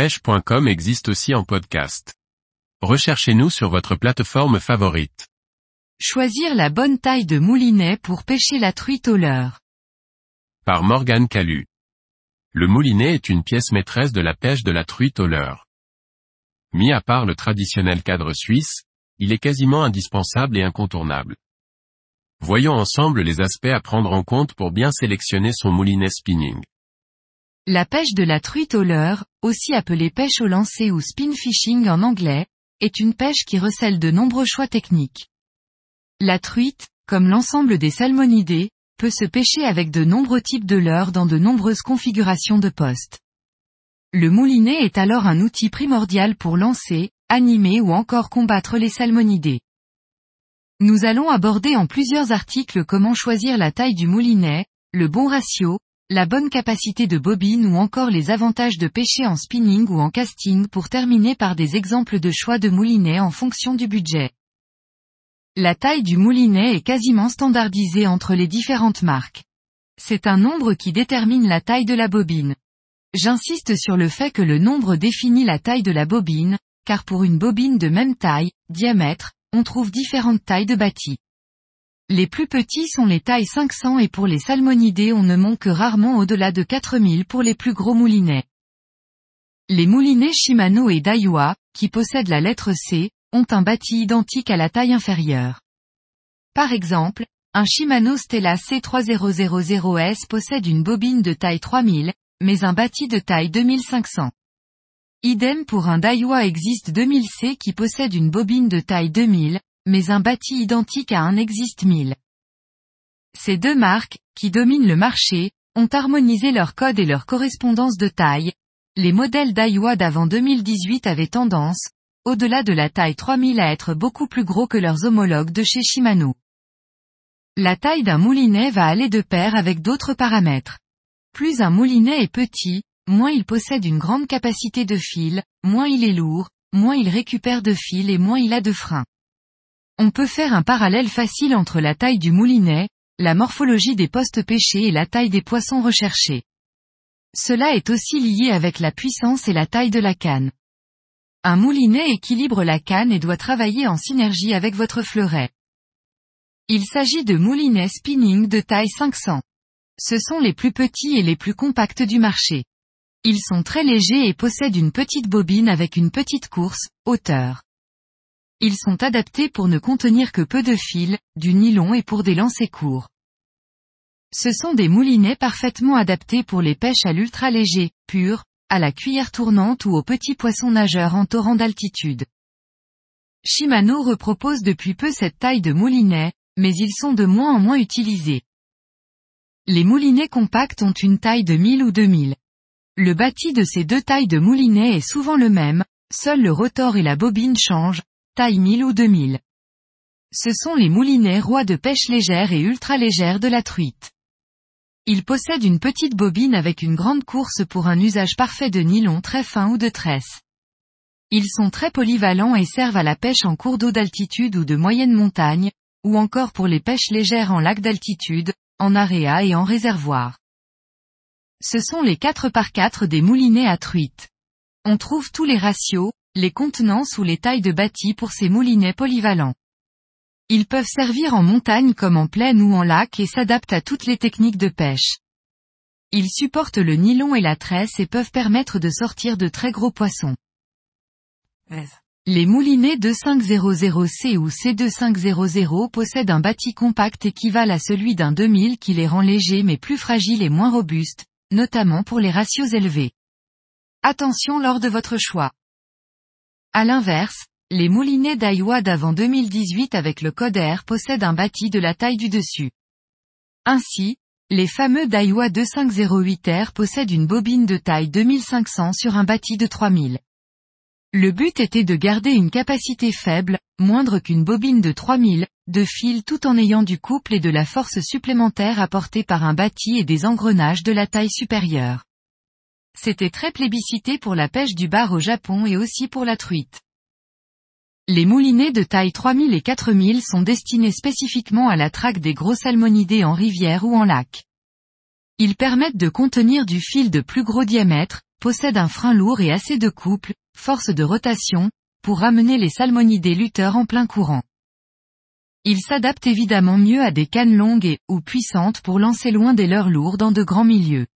pêche.com existe aussi en podcast. Recherchez-nous sur votre plateforme favorite. Choisir la bonne taille de moulinet pour pêcher la truite au leurre. Par Morgane Calu. Le moulinet est une pièce maîtresse de la pêche de la truite au leurre. Mis à part le traditionnel cadre suisse, il est quasiment indispensable et incontournable. Voyons ensemble les aspects à prendre en compte pour bien sélectionner son moulinet spinning. La pêche de la truite au leurre, aussi appelée pêche au lancer ou spin fishing en anglais, est une pêche qui recèle de nombreux choix techniques. La truite, comme l'ensemble des salmonidés, peut se pêcher avec de nombreux types de leurres dans de nombreuses configurations de postes. Le moulinet est alors un outil primordial pour lancer, animer ou encore combattre les salmonidés. Nous allons aborder en plusieurs articles comment choisir la taille du moulinet, le bon ratio, la bonne capacité de bobine ou encore les avantages de pêcher en spinning ou en casting pour terminer par des exemples de choix de moulinet en fonction du budget. La taille du moulinet est quasiment standardisée entre les différentes marques. C'est un nombre qui détermine la taille de la bobine. J'insiste sur le fait que le nombre définit la taille de la bobine, car pour une bobine de même taille, diamètre, on trouve différentes tailles de bâtis. Les plus petits sont les tailles 500 et pour les salmonidés on ne monte que rarement au-delà de 4000 pour les plus gros moulinets. Les moulinets Shimano et Daiwa, qui possèdent la lettre C, ont un bâti identique à la taille inférieure. Par exemple, un Shimano Stella C3000S possède une bobine de taille 3000, mais un bâti de taille 2500. Idem pour un Daiwa Exist 2000C qui possède une bobine de taille 2000, mais un bâti identique à un Exist 1000. Ces deux marques, qui dominent le marché, ont harmonisé leur code et leur correspondance de taille. Les modèles Daiwa d'avant 2018 avaient tendance, au-delà de la taille 3000 à être beaucoup plus gros que leurs homologues de chez Shimano. La taille d'un moulinet va aller de pair avec d'autres paramètres. Plus un moulinet est petit, moins il possède une grande capacité de fil, moins il est lourd, moins il récupère de fil et moins il a de frein. On peut faire un parallèle facile entre la taille du moulinet, la morphologie des postes pêchés et la taille des poissons recherchés. Cela est aussi lié avec la puissance et la taille de la canne. Un moulinet équilibre la canne et doit travailler en synergie avec votre fleuret. Il s'agit de moulinets spinning de taille 500. Ce sont les plus petits et les plus compacts du marché. Ils sont très légers et possèdent une petite bobine avec une petite course, hauteur. Ils sont adaptés pour ne contenir que peu de fil, du nylon et pour des lancers courts. Ce sont des moulinets parfaitement adaptés pour les pêches à l'ultra léger, pur, à la cuillère tournante ou aux petits poissons nageurs en torrent d'altitude. Shimano repropose depuis peu cette taille de moulinet, mais ils sont de moins en moins utilisés. Les moulinets compacts ont une taille de 1000 ou 2000. Le bâti de ces deux tailles de moulinet est souvent le même, seul le rotor et la bobine changent, taille 1000 ou 2000. Ce sont les moulinets rois de pêche légère et ultra légère de la truite. Ils possèdent une petite bobine avec une grande course pour un usage parfait de nylon très fin ou de tresse. Ils sont très polyvalents et servent à la pêche en cours d'eau d'altitude ou de moyenne montagne, ou encore pour les pêches légères en lac d'altitude, en aréa et en réservoir. Ce sont les 4 par 4 des moulinets à truite. On trouve tous les ratios, les contenances ou les tailles de bâtis pour ces moulinets polyvalents. Ils peuvent servir en montagne comme en plaine ou en lac et s'adaptent à toutes les techniques de pêche. Ils supportent le nylon et la tresse et peuvent permettre de sortir de très gros poissons. Les moulinets 2500C ou C2500 possèdent un bâti compact équivalent à celui d'un 2000 qui les rend légers mais plus fragiles et moins robustes, notamment pour les ratios élevés. Attention lors de votre choix. À l'inverse, les moulinets Daiwa d'avant 2018 avec le code R possèdent un bâti de la taille du dessus. Ainsi, les fameux Daiwa 2508R possèdent une bobine de taille 2500 sur un bâti de 3000. Le but était de garder une capacité faible, moindre qu'une bobine de 3000, de fil tout en ayant du couple et de la force supplémentaire apportée par un bâti et des engrenages de la taille supérieure. C'était très plébiscité pour la pêche du bar au Japon et aussi pour la truite. Les moulinets de taille 3000 et 4000 sont destinés spécifiquement à la traque des gros salmonidés en rivière ou en lac. Ils permettent de contenir du fil de plus gros diamètre, possède un frein lourd et assez de couple, force de rotation, pour ramener les salmonidés lutteurs en plein courant. Il s'adapte évidemment mieux à des cannes longues et, ou puissantes pour lancer loin des leurres lourds dans de grands milieux.